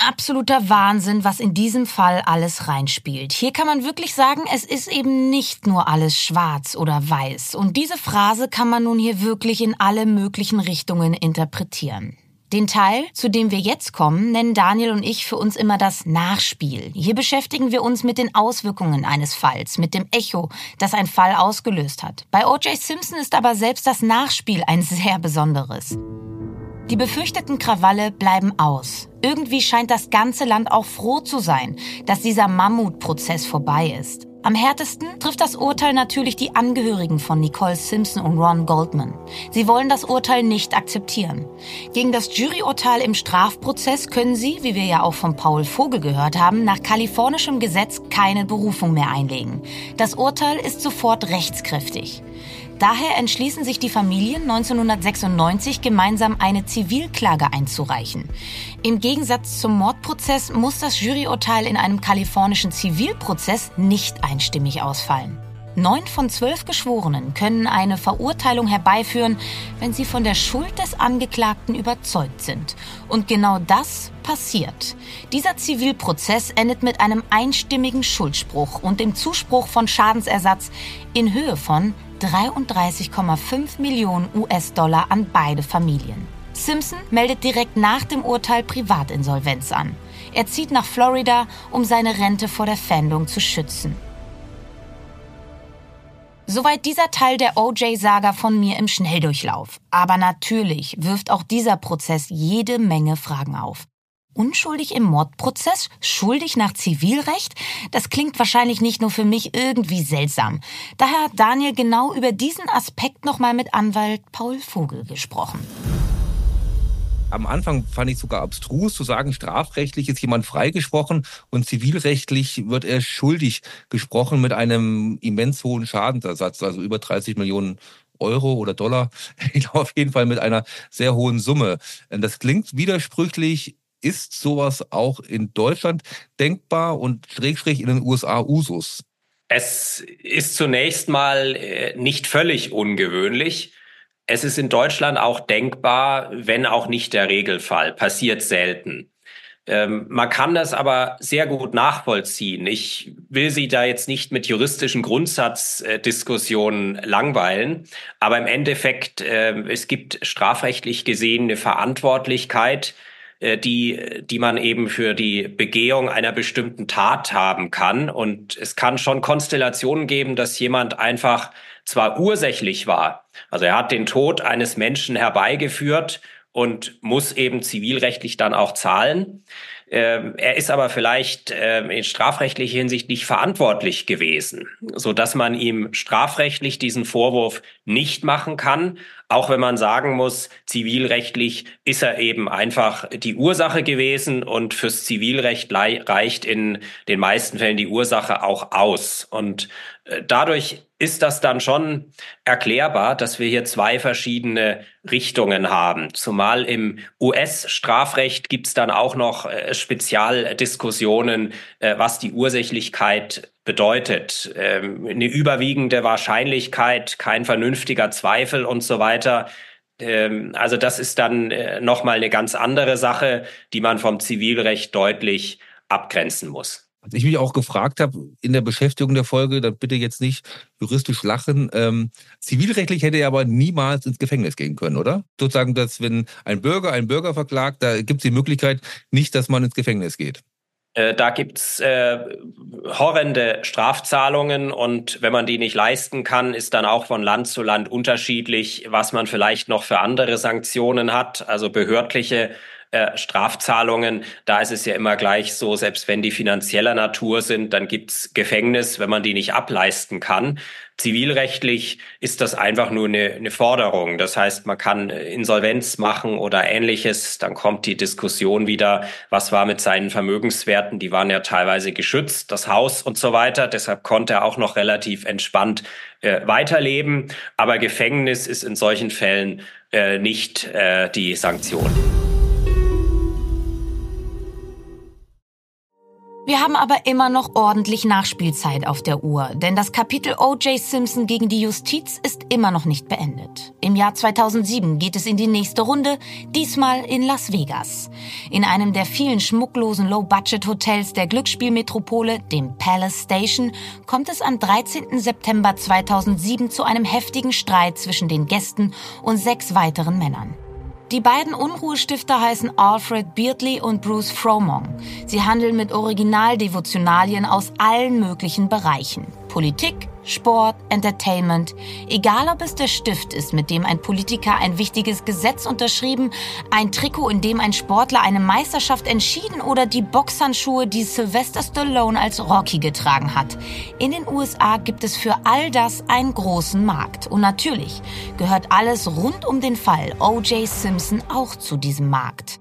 Absoluter Wahnsinn, was in diesem Fall alles reinspielt. Hier kann man wirklich sagen, es ist eben nicht nur alles schwarz oder weiß. Und diese Phrase kann man nun hier wirklich in alle möglichen Richtungen interpretieren. Den Teil, zu dem wir jetzt kommen, nennen Daniel und ich für uns immer das Nachspiel. Hier beschäftigen wir uns mit den Auswirkungen eines Falls, mit dem Echo, das ein Fall ausgelöst hat. Bei O.J. Simpson ist aber selbst das Nachspiel ein sehr besonderes. Die befürchteten Krawalle bleiben aus. Irgendwie scheint das ganze Land auch froh zu sein, dass dieser Mammutprozess vorbei ist. Am härtesten trifft das Urteil natürlich die Angehörigen von Nicole Simpson und Ron Goldman. Sie wollen das Urteil nicht akzeptieren. Gegen das Juryurteil im Strafprozess können sie, wie wir ja auch von Paul Vogel gehört haben, nach kalifornischem Gesetz keine Berufung mehr einlegen. Das Urteil ist sofort rechtskräftig. Daher entschließen sich die Familien 1996 gemeinsam eine Zivilklage einzureichen. Im Gegensatz zum Mordprozess muss das Juryurteil in einem kalifornischen Zivilprozess nicht einstimmig ausfallen. Neun von zwölf Geschworenen können eine Verurteilung herbeiführen, wenn sie von der Schuld des Angeklagten überzeugt sind. Und genau das passiert. Dieser Zivilprozess endet mit einem einstimmigen Schuldspruch und dem Zuspruch von Schadensersatz in Höhe von 33,5 Millionen US-Dollar an beide Familien. Simpson meldet direkt nach dem Urteil Privatinsolvenz an. Er zieht nach Florida, um seine Rente vor der Fändung zu schützen. Soweit dieser Teil der OJ-Saga von mir im Schnelldurchlauf. Aber natürlich wirft auch dieser Prozess jede Menge Fragen auf. Unschuldig im Mordprozess? Schuldig nach Zivilrecht? Das klingt wahrscheinlich nicht nur für mich irgendwie seltsam. Daher hat Daniel genau über diesen Aspekt nochmal mit Anwalt Paul Vogel gesprochen. Am Anfang fand ich sogar abstrus zu sagen, strafrechtlich ist jemand freigesprochen und zivilrechtlich wird er schuldig gesprochen mit einem immens hohen Schadensersatz, also über 30 Millionen Euro oder Dollar. Ich glaube auf jeden Fall mit einer sehr hohen Summe. Das klingt widersprüchlich ist sowas auch in Deutschland denkbar und schrägstrich in den USA Usus? Es ist zunächst mal äh, nicht völlig ungewöhnlich. Es ist in Deutschland auch denkbar, wenn auch nicht der Regelfall. Passiert selten. Ähm, man kann das aber sehr gut nachvollziehen. Ich will Sie da jetzt nicht mit juristischen Grundsatzdiskussionen langweilen, aber im Endeffekt, äh, es gibt strafrechtlich gesehen eine Verantwortlichkeit, äh, die, die man eben für die Begehung einer bestimmten Tat haben kann. Und es kann schon Konstellationen geben, dass jemand einfach zwar ursächlich war, also er hat den Tod eines Menschen herbeigeführt und muss eben zivilrechtlich dann auch zahlen. Ähm, er ist aber vielleicht ähm, in strafrechtlicher Hinsicht nicht verantwortlich gewesen, so dass man ihm strafrechtlich diesen Vorwurf nicht machen kann, auch wenn man sagen muss, zivilrechtlich ist er eben einfach die Ursache gewesen und fürs Zivilrecht reicht in den meisten Fällen die Ursache auch aus. Und äh, dadurch ist das dann schon erklärbar, dass wir hier zwei verschiedene Richtungen haben. Zumal im US-Strafrecht gibt es dann auch noch äh, Spezialdiskussionen, äh, was die Ursächlichkeit bedeutet. Ähm, eine überwiegende Wahrscheinlichkeit, kein vernünftiger Zweifel und so weiter. Ähm, also das ist dann äh, nochmal eine ganz andere Sache, die man vom Zivilrecht deutlich abgrenzen muss. Was ich mich auch gefragt habe in der Beschäftigung der Folge, dann bitte jetzt nicht juristisch lachen. Ähm, zivilrechtlich hätte er aber niemals ins Gefängnis gehen können, oder? Sozusagen, dass wenn ein Bürger einen Bürger verklagt, da gibt es die Möglichkeit nicht, dass man ins Gefängnis geht. Äh, da gibt's äh, horrende Strafzahlungen und wenn man die nicht leisten kann, ist dann auch von Land zu Land unterschiedlich, was man vielleicht noch für andere Sanktionen hat, also behördliche äh, Strafzahlungen, da ist es ja immer gleich so, selbst wenn die finanzieller Natur sind, dann gibt's Gefängnis, wenn man die nicht ableisten kann. Zivilrechtlich ist das einfach nur eine, eine Forderung. Das heißt, man kann Insolvenz machen oder ähnliches. Dann kommt die Diskussion wieder, was war mit seinen Vermögenswerten? Die waren ja teilweise geschützt, das Haus und so weiter. Deshalb konnte er auch noch relativ entspannt äh, weiterleben. Aber Gefängnis ist in solchen Fällen äh, nicht äh, die Sanktion. Wir haben aber immer noch ordentlich Nachspielzeit auf der Uhr, denn das Kapitel O.J. Simpson gegen die Justiz ist immer noch nicht beendet. Im Jahr 2007 geht es in die nächste Runde, diesmal in Las Vegas. In einem der vielen schmucklosen Low-Budget-Hotels der Glücksspielmetropole, dem Palace Station, kommt es am 13. September 2007 zu einem heftigen Streit zwischen den Gästen und sechs weiteren Männern. Die beiden Unruhestifter heißen Alfred Beardley und Bruce Fromong. Sie handeln mit Originaldevotionalien aus allen möglichen Bereichen. Politik, Sport, Entertainment. Egal ob es der Stift ist, mit dem ein Politiker ein wichtiges Gesetz unterschrieben, ein Trikot, in dem ein Sportler eine Meisterschaft entschieden oder die Boxhandschuhe, die Sylvester Stallone als Rocky getragen hat. In den USA gibt es für all das einen großen Markt. Und natürlich gehört alles rund um den Fall O.J. Simpson auch zu diesem Markt.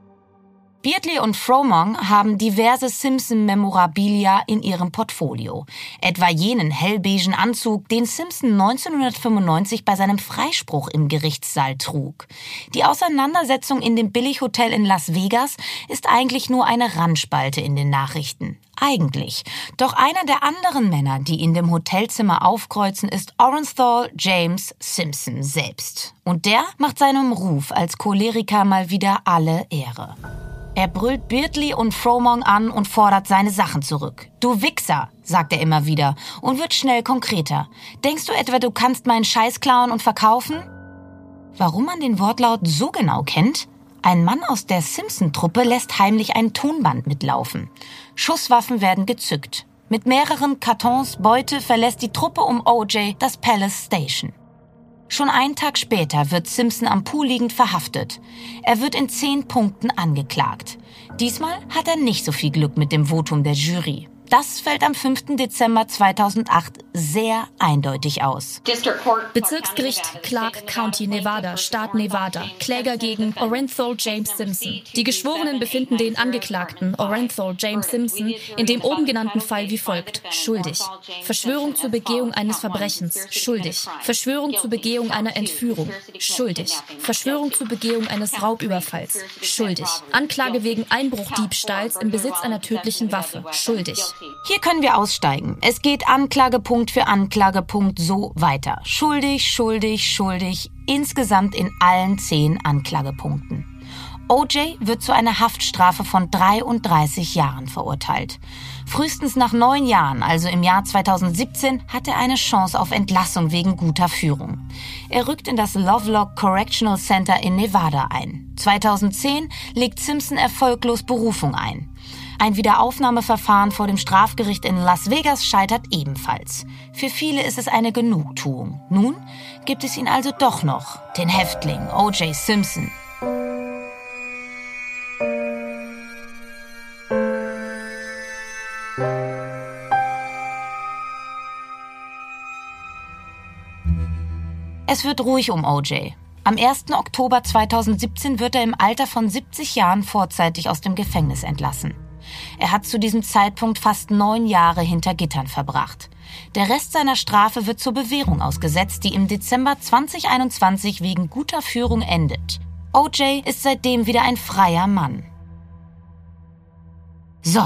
Beardley und Fromong haben diverse Simpson-Memorabilia in ihrem Portfolio. Etwa jenen hellbeigen Anzug, den Simpson 1995 bei seinem Freispruch im Gerichtssaal trug. Die Auseinandersetzung in dem Billighotel in Las Vegas ist eigentlich nur eine Randspalte in den Nachrichten. Eigentlich. Doch einer der anderen Männer, die in dem Hotelzimmer aufkreuzen, ist Orenthal James Simpson selbst. Und der macht seinem Ruf als Choleriker mal wieder alle Ehre. Er brüllt Beardley und Fromong an und fordert seine Sachen zurück. Du Wichser, sagt er immer wieder und wird schnell konkreter. Denkst du etwa, du kannst meinen Scheiß klauen und verkaufen? Warum man den Wortlaut so genau kennt? Ein Mann aus der Simpson-Truppe lässt heimlich ein Tonband mitlaufen. Schusswaffen werden gezückt. Mit mehreren Kartons Beute verlässt die Truppe um OJ das Palace Station. Schon einen Tag später wird Simpson am Pool liegend verhaftet. Er wird in zehn Punkten angeklagt. Diesmal hat er nicht so viel Glück mit dem Votum der Jury. Das fällt am 5. Dezember 2008 sehr eindeutig aus. Bezirksgericht Clark County, Nevada, Staat Nevada. Kläger gegen Orenthal James Simpson. Die Geschworenen befinden den Angeklagten, Orenthal James Simpson, in dem oben genannten Fall wie folgt. Schuldig. Verschwörung zur Begehung eines Verbrechens. Schuldig. Verschwörung zur Begehung einer Entführung. Schuldig. Verschwörung zur Begehung eines Raubüberfalls. Schuldig. Anklage wegen Einbruchdiebstahls im Besitz einer tödlichen Waffe. Schuldig. Hier können wir aussteigen. Es geht Anklagepunkt für Anklagepunkt so weiter. Schuldig, schuldig, schuldig, insgesamt in allen zehn Anklagepunkten. OJ wird zu einer Haftstrafe von 33 Jahren verurteilt. Frühestens nach neun Jahren, also im Jahr 2017, hat er eine Chance auf Entlassung wegen guter Führung. Er rückt in das Lovelock Correctional Center in Nevada ein. 2010 legt Simpson erfolglos Berufung ein. Ein Wiederaufnahmeverfahren vor dem Strafgericht in Las Vegas scheitert ebenfalls. Für viele ist es eine Genugtuung. Nun gibt es ihn also doch noch, den Häftling O.J. Simpson. Es wird ruhig um OJ. Am 1. Oktober 2017 wird er im Alter von 70 Jahren vorzeitig aus dem Gefängnis entlassen. Er hat zu diesem Zeitpunkt fast neun Jahre hinter Gittern verbracht. Der Rest seiner Strafe wird zur Bewährung ausgesetzt, die im Dezember 2021 wegen guter Führung endet. OJ ist seitdem wieder ein freier Mann. So,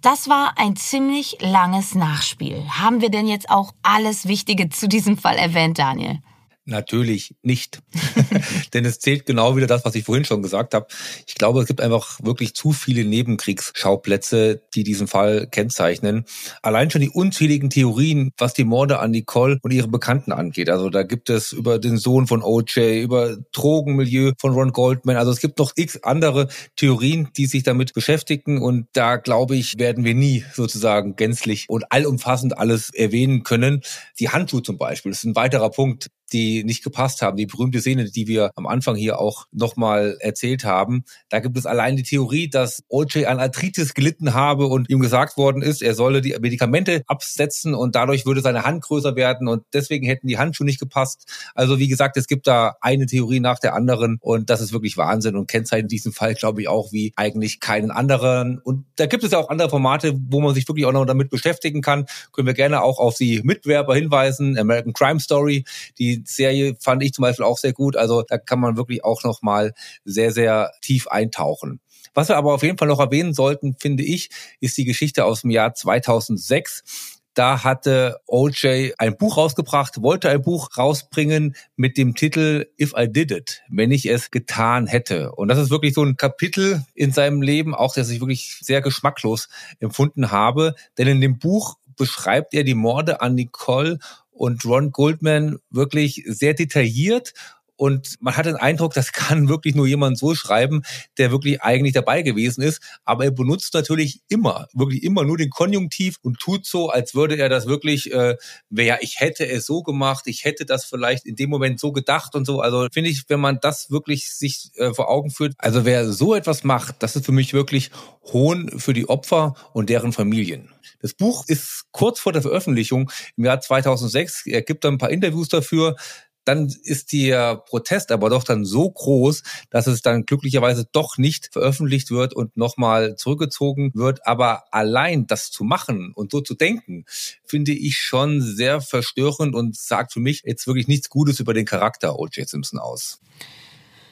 das war ein ziemlich langes Nachspiel. Haben wir denn jetzt auch alles Wichtige zu diesem Fall erwähnt, Daniel? Natürlich nicht. Denn es zählt genau wieder das, was ich vorhin schon gesagt habe. Ich glaube, es gibt einfach wirklich zu viele Nebenkriegsschauplätze, die diesen Fall kennzeichnen. Allein schon die unzähligen Theorien, was die Morde an Nicole und ihre Bekannten angeht. Also da gibt es über den Sohn von OJ, über Drogenmilieu von Ron Goldman. Also es gibt noch x andere Theorien, die sich damit beschäftigen. Und da glaube ich, werden wir nie sozusagen gänzlich und allumfassend alles erwähnen können. Die Handschuhe zum Beispiel, das ist ein weiterer Punkt die nicht gepasst haben. Die berühmte Szene, die wir am Anfang hier auch nochmal erzählt haben. Da gibt es allein die Theorie, dass OJ an Arthritis gelitten habe und ihm gesagt worden ist, er solle die Medikamente absetzen und dadurch würde seine Hand größer werden und deswegen hätten die Handschuhe nicht gepasst. Also wie gesagt, es gibt da eine Theorie nach der anderen und das ist wirklich Wahnsinn und kennzeichnet diesen Fall, glaube ich, auch wie eigentlich keinen anderen. Und da gibt es ja auch andere Formate, wo man sich wirklich auch noch damit beschäftigen kann. Können wir gerne auch auf die Mitwerber hinweisen. American Crime Story, die Serie fand ich zum Beispiel auch sehr gut. Also da kann man wirklich auch noch mal sehr, sehr tief eintauchen. Was wir aber auf jeden Fall noch erwähnen sollten, finde ich, ist die Geschichte aus dem Jahr 2006. Da hatte OJ ein Buch rausgebracht, wollte ein Buch rausbringen mit dem Titel If I Did It, wenn ich es getan hätte. Und das ist wirklich so ein Kapitel in seinem Leben, auch das ich wirklich sehr geschmacklos empfunden habe. Denn in dem Buch beschreibt er die Morde an Nicole und Ron Goldman wirklich sehr detailliert Und man hat den Eindruck, das kann wirklich nur jemand so schreiben, der wirklich eigentlich dabei gewesen ist. Aber er benutzt natürlich immer, wirklich immer nur den Konjunktiv und tut so, als würde er das wirklich, äh, ja, ich hätte es so gemacht, ich hätte das vielleicht in dem Moment so gedacht und so. Also finde ich, wenn man das wirklich sich äh, vor Augen führt, also wer so etwas macht, das ist für mich wirklich Hohn für die Opfer und deren Familien. Das Buch ist kurz vor der Veröffentlichung im Jahr 2006. Er gibt dann ein paar Interviews dafür dann ist der Protest aber doch dann so groß, dass es dann glücklicherweise doch nicht veröffentlicht wird und nochmal zurückgezogen wird. Aber allein das zu machen und so zu denken, finde ich schon sehr verstörend und sagt für mich jetzt wirklich nichts Gutes über den Charakter O.J. Simpson aus.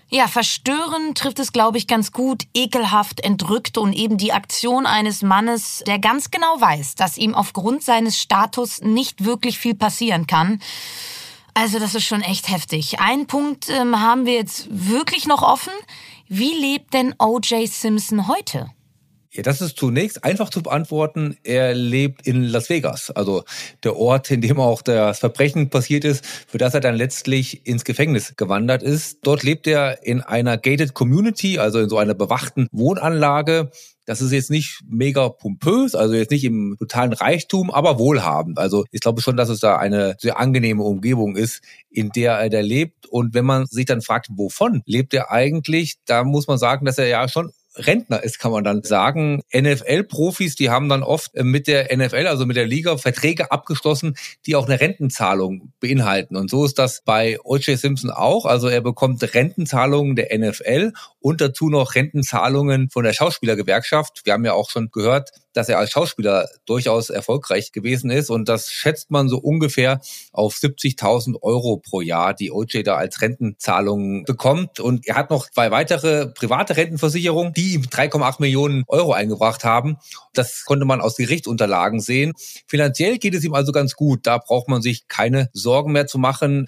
Ja, verstören trifft es, glaube ich, ganz gut. Ekelhaft, entrückt und eben die Aktion eines Mannes, der ganz genau weiß, dass ihm aufgrund seines Status nicht wirklich viel passieren kann. Also das ist schon echt heftig. Einen Punkt ähm, haben wir jetzt wirklich noch offen. Wie lebt denn O.J. Simpson heute? Ja, das ist zunächst einfach zu beantworten. Er lebt in Las Vegas, also der Ort, in dem auch das Verbrechen passiert ist, für das er dann letztlich ins Gefängnis gewandert ist. Dort lebt er in einer gated Community, also in so einer bewachten Wohnanlage. Das ist jetzt nicht mega pompös, also jetzt nicht im totalen Reichtum, aber wohlhabend. Also ich glaube schon, dass es da eine sehr angenehme Umgebung ist, in der er da lebt. Und wenn man sich dann fragt, wovon lebt er eigentlich, da muss man sagen, dass er ja schon Rentner ist, kann man dann sagen. NFL-Profis, die haben dann oft äh, mit der NFL, also mit der Liga, Verträge abgeschlossen, die auch eine Rentenzahlung beinhalten. Und so ist das bei O.J. Simpson auch. Also er bekommt Rentenzahlungen der NFL und dazu noch Rentenzahlungen von der Schauspielergewerkschaft. Wir haben ja auch schon gehört, dass er als Schauspieler durchaus erfolgreich gewesen ist. Und das schätzt man so ungefähr auf 70.000 Euro pro Jahr, die OJ da als Rentenzahlung bekommt. Und er hat noch zwei weitere private Rentenversicherungen, die ihm 3,8 Millionen Euro eingebracht haben. Das konnte man aus Gerichtsunterlagen sehen. Finanziell geht es ihm also ganz gut. Da braucht man sich keine Sorgen mehr zu machen.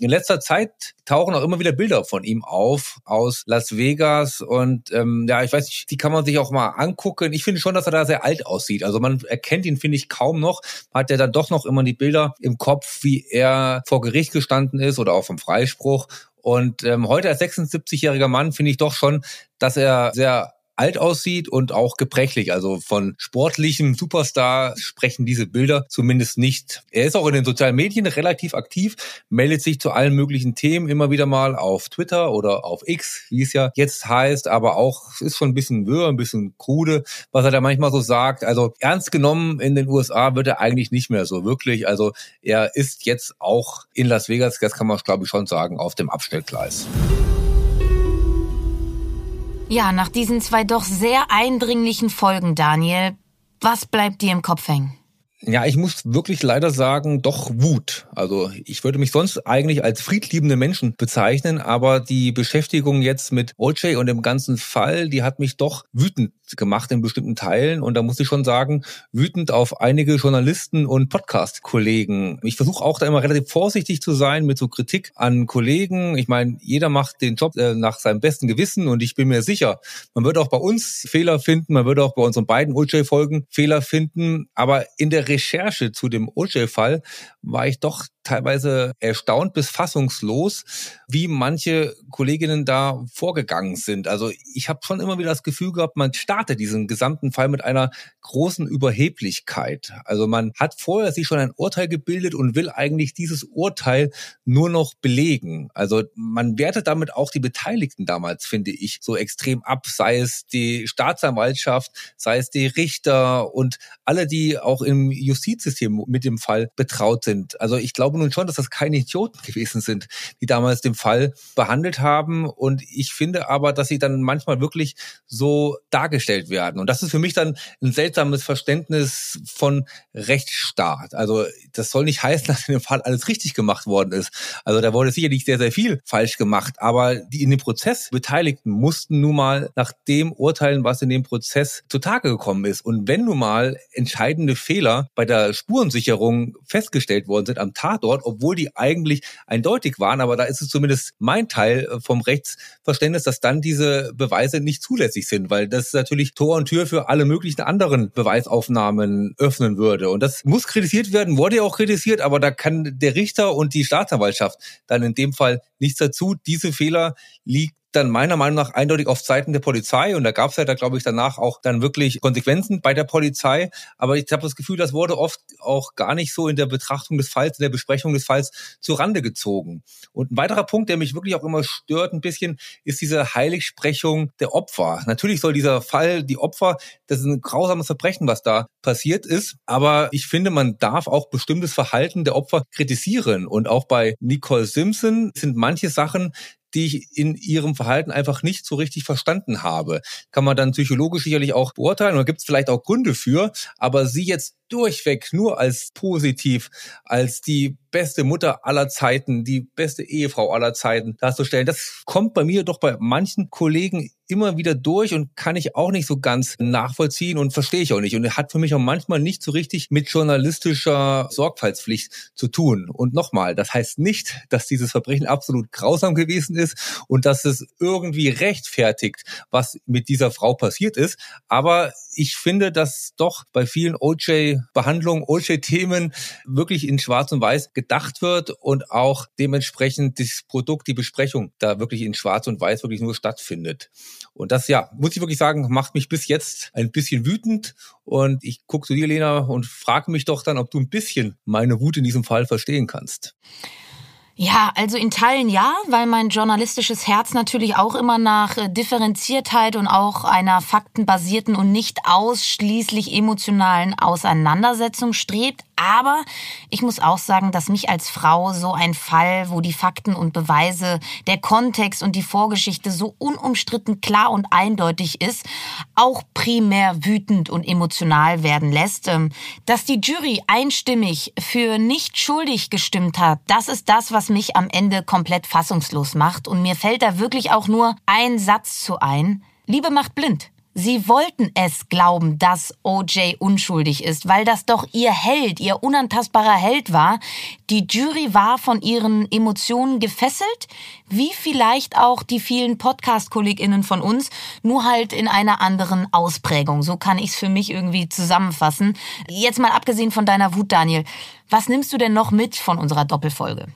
In letzter Zeit tauchen auch immer wieder Bilder von ihm auf aus Las Vegas und ähm, ja, ich weiß nicht, die kann man sich auch mal angucken. Ich finde schon, dass er da sehr alt aussieht. Also man erkennt ihn, finde ich, kaum noch. Hat er dann doch noch immer die Bilder im Kopf, wie er vor Gericht gestanden ist oder auch vom Freispruch. Und ähm, heute als 76-jähriger Mann finde ich doch schon, dass er sehr alt aussieht und auch gebrechlich. Also von sportlichem Superstar sprechen diese Bilder zumindest nicht. Er ist auch in den sozialen Medien relativ aktiv, meldet sich zu allen möglichen Themen immer wieder mal auf Twitter oder auf X, wie es ja jetzt heißt, aber auch ist schon ein bisschen wirr, ein bisschen krude, was er da manchmal so sagt. Also ernst genommen in den USA wird er eigentlich nicht mehr so wirklich. Also er ist jetzt auch in Las Vegas, das kann man glaube ich schon sagen, auf dem Abstellgleis. Ja, nach diesen zwei doch sehr eindringlichen Folgen, Daniel, was bleibt dir im Kopf hängen? Ja, ich muss wirklich leider sagen, doch Wut. Also ich würde mich sonst eigentlich als friedliebende Menschen bezeichnen, aber die Beschäftigung jetzt mit OJ und dem ganzen Fall, die hat mich doch wütend gemacht in bestimmten Teilen. Und da muss ich schon sagen, wütend auf einige Journalisten und Podcast-Kollegen. Ich versuche auch da immer relativ vorsichtig zu sein mit so Kritik an Kollegen. Ich meine, jeder macht den Job äh, nach seinem besten Gewissen und ich bin mir sicher, man wird auch bei uns Fehler finden, man wird auch bei unseren beiden OJ-Folgen Fehler finden. Aber in der Recherche zu dem OJ-Fall war ich doch teilweise erstaunt bis fassungslos, wie manche Kolleginnen da vorgegangen sind. Also ich habe schon immer wieder das Gefühl gehabt, man startet diesen gesamten Fall mit einer großen Überheblichkeit. Also man hat vorher sich schon ein Urteil gebildet und will eigentlich dieses Urteil nur noch belegen. Also man wertet damit auch die Beteiligten damals, finde ich, so extrem ab, sei es die Staatsanwaltschaft, sei es die Richter und alle, die auch im Justizsystem mit dem Fall betraut sind. Also ich glaube nun schon, dass das keine Idioten gewesen sind, die damals den Fall behandelt haben. Und ich finde aber, dass sie dann manchmal wirklich so dargestellt werden. Und das ist für mich dann ein seltsames Verständnis von Rechtsstaat. Also das soll nicht heißen, dass in dem Fall alles richtig gemacht worden ist. Also da wurde sicherlich sehr, sehr viel falsch gemacht. Aber die in dem Prozess Beteiligten mussten nun mal nach dem urteilen, was in dem Prozess zutage gekommen ist. Und wenn nun mal entscheidende Fehler bei der Spurensicherung festgestellt worden sind am Tatort, dort, obwohl die eigentlich eindeutig waren. Aber da ist es zumindest mein Teil äh, vom Rechtsverständnis, dass dann diese Beweise nicht zulässig sind, weil das natürlich Tor und Tür für alle möglichen anderen Beweisaufnahmen öffnen würde. Und das muss kritisiert werden, wurde ja auch kritisiert, aber da kann der Richter und die Staatsanwaltschaft dann in dem Fall nichts dazu. Diese Fehler liegt dann meiner Meinung nach eindeutig auf Seiten der Polizei und da gab es ja da glaube ich danach auch dann wirklich Konsequenzen bei der Polizei. Aber ich habe das Gefühl, das wurde oft auch gar nicht so in der Betrachtung des Falls, in der Besprechung des Falls zu Rande gezogen. Und ein weiterer Punkt, der mich wirklich auch immer stört ein bisschen, ist diese Heiligsprechung der Opfer. Natürlich soll dieser Fall, die Opfer, das ist ein grausames Verbrechen, was da passiert ist. Aber ich finde, man darf auch bestimmtes Verhalten der Opfer kritisieren. Und auch bei Nicole Simpson sind manche Sachen, die ich in ihrem Verhalten einfach nicht so richtig verstanden habe. Kann man dann psychologisch sicherlich auch beurteilen oder gibt es vielleicht auch Gründe für, aber sie jetzt durchweg nur als positiv, als die beste Mutter aller Zeiten, die beste Ehefrau aller Zeiten darzustellen. Das kommt bei mir doch bei manchen Kollegen immer wieder durch und kann ich auch nicht so ganz nachvollziehen und verstehe ich auch nicht. Und hat für mich auch manchmal nicht so richtig mit journalistischer Sorgfaltspflicht zu tun. Und nochmal, das heißt nicht, dass dieses Verbrechen absolut grausam gewesen ist und dass es irgendwie rechtfertigt, was mit dieser Frau passiert ist. Aber ich finde, dass doch bei vielen OJ-Behandlungen, OJ-Themen wirklich in Schwarz und Weiß gedacht wird und auch dementsprechend das Produkt, die Besprechung da wirklich in Schwarz und Weiß wirklich nur stattfindet. Und das, ja, muss ich wirklich sagen, macht mich bis jetzt ein bisschen wütend. Und ich gucke zu dir, Lena, und frage mich doch dann, ob du ein bisschen meine Wut in diesem Fall verstehen kannst. Ja, also in Teilen ja, weil mein journalistisches Herz natürlich auch immer nach äh, Differenziertheit und auch einer faktenbasierten und nicht ausschließlich emotionalen Auseinandersetzung strebt. Aber ich muss auch sagen, dass mich als Frau so ein Fall, wo die Fakten und Beweise, der Kontext und die Vorgeschichte so unumstritten klar und eindeutig ist, auch primär wütend und emotional werden lässt. Ähm, dass die Jury einstimmig für nicht schuldig gestimmt hat, das ist das, was mich am Ende komplett fassungslos macht. Und mir fällt da wirklich auch nur ein Satz zu ein. Liebe macht blind. Sie wollten es glauben, dass OJ unschuldig ist, weil das doch ihr Held, ihr unantastbarer Held war. Die Jury war von ihren Emotionen gefesselt, wie vielleicht auch die vielen Podcast-KollegInnen von uns, nur halt in einer anderen Ausprägung. So kann ich es für mich irgendwie zusammenfassen. Jetzt mal abgesehen von deiner Wut, Daniel. Was nimmst du denn noch mit von unserer Doppelfolge?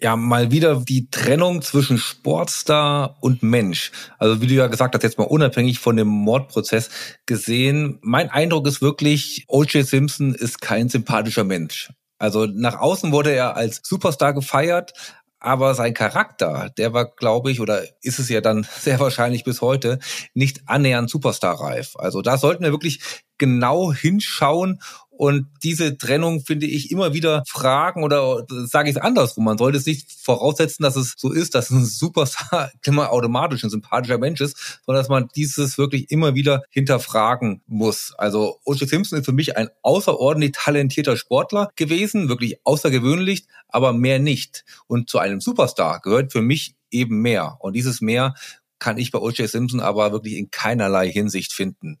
Ja mal wieder die Trennung zwischen Sportstar und Mensch. Also wie du ja gesagt hast, jetzt mal unabhängig von dem Mordprozess gesehen, mein Eindruck ist wirklich, O.J. Simpson ist kein sympathischer Mensch. Also nach außen wurde er als Superstar gefeiert, aber sein Charakter, der war, glaube ich, oder ist es ja dann sehr wahrscheinlich bis heute, nicht annähernd Superstar-reif. Also da sollten wir wirklich genau hinschauen und diese Trennung finde ich immer wieder fragen oder sage ich es andersrum. Man sollte es nicht voraussetzen, dass es so ist, dass ein Superstar immer automatisch ein sympathischer Mensch ist, sondern dass man dieses wirklich immer wieder hinterfragen muss. Also O.J. Simpson ist für mich ein außerordentlich talentierter Sportler gewesen, wirklich außergewöhnlich, aber mehr nicht. Und zu einem Superstar gehört für mich eben mehr. Und dieses mehr kann ich bei O.J. Simpson aber wirklich in keinerlei Hinsicht finden.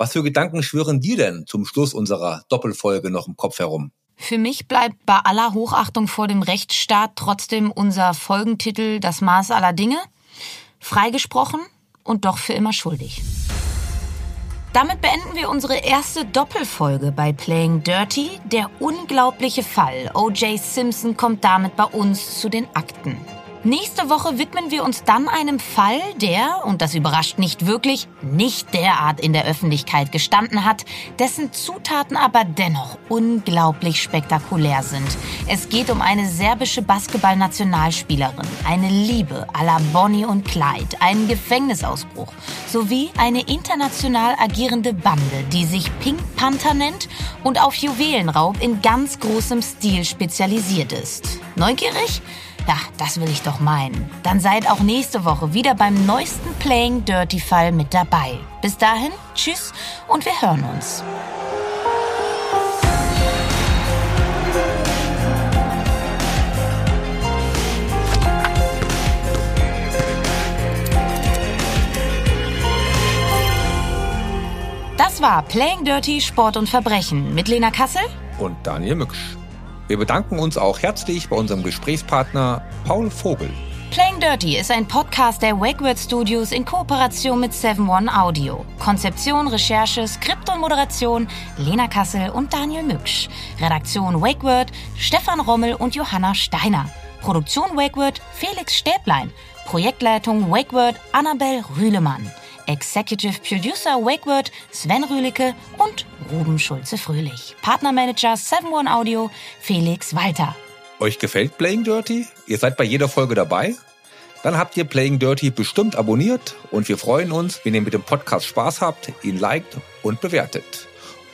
Was für Gedanken schwören dir denn zum Schluss unserer Doppelfolge noch im Kopf herum? Für mich bleibt bei aller Hochachtung vor dem Rechtsstaat trotzdem unser Folgentitel Das Maß aller Dinge. Freigesprochen und doch für immer schuldig. Damit beenden wir unsere erste Doppelfolge bei Playing Dirty. Der unglaubliche Fall O.J. Simpson kommt damit bei uns zu den Akten. Nächste Woche widmen wir uns dann einem Fall, der, und das überrascht nicht wirklich, nicht derart in der Öffentlichkeit gestanden hat, dessen Zutaten aber dennoch unglaublich spektakulär sind. Es geht um eine serbische Basketball-Nationalspielerin, eine Liebe à la Bonnie und Clyde, einen Gefängnisausbruch sowie eine international agierende Bande, die sich Pink Panther nennt und auf Juwelenraub in ganz großem Stil spezialisiert ist. Neugierig? Ja, das will ich doch meinen. Dann seid auch nächste Woche wieder beim neuesten Playing Dirty Fall mit dabei. Bis dahin, tschüss und wir hören uns. Das war Playing Dirty Sport und Verbrechen mit Lena Kassel und Daniel Mücksch. Wir bedanken uns auch herzlich bei unserem Gesprächspartner Paul Vogel. Playing Dirty ist ein Podcast der Wakeword Studios in Kooperation mit 7-One Audio. Konzeption, Recherche, Skript und Moderation Lena Kassel und Daniel Mücksch. Redaktion Wakeword Stefan Rommel und Johanna Steiner. Produktion Wakeword Felix Stäblein. Projektleitung Wakeword Annabel Rühlemann. Executive Producer Wakeword Sven Rühlicke und Ruben Schulze-Fröhlich. Partnermanager 7-One Audio Felix Walter. Euch gefällt Playing Dirty? Ihr seid bei jeder Folge dabei? Dann habt ihr Playing Dirty bestimmt abonniert und wir freuen uns, wenn ihr mit dem Podcast Spaß habt, ihn liked und bewertet.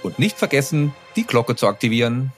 Und nicht vergessen, die Glocke zu aktivieren.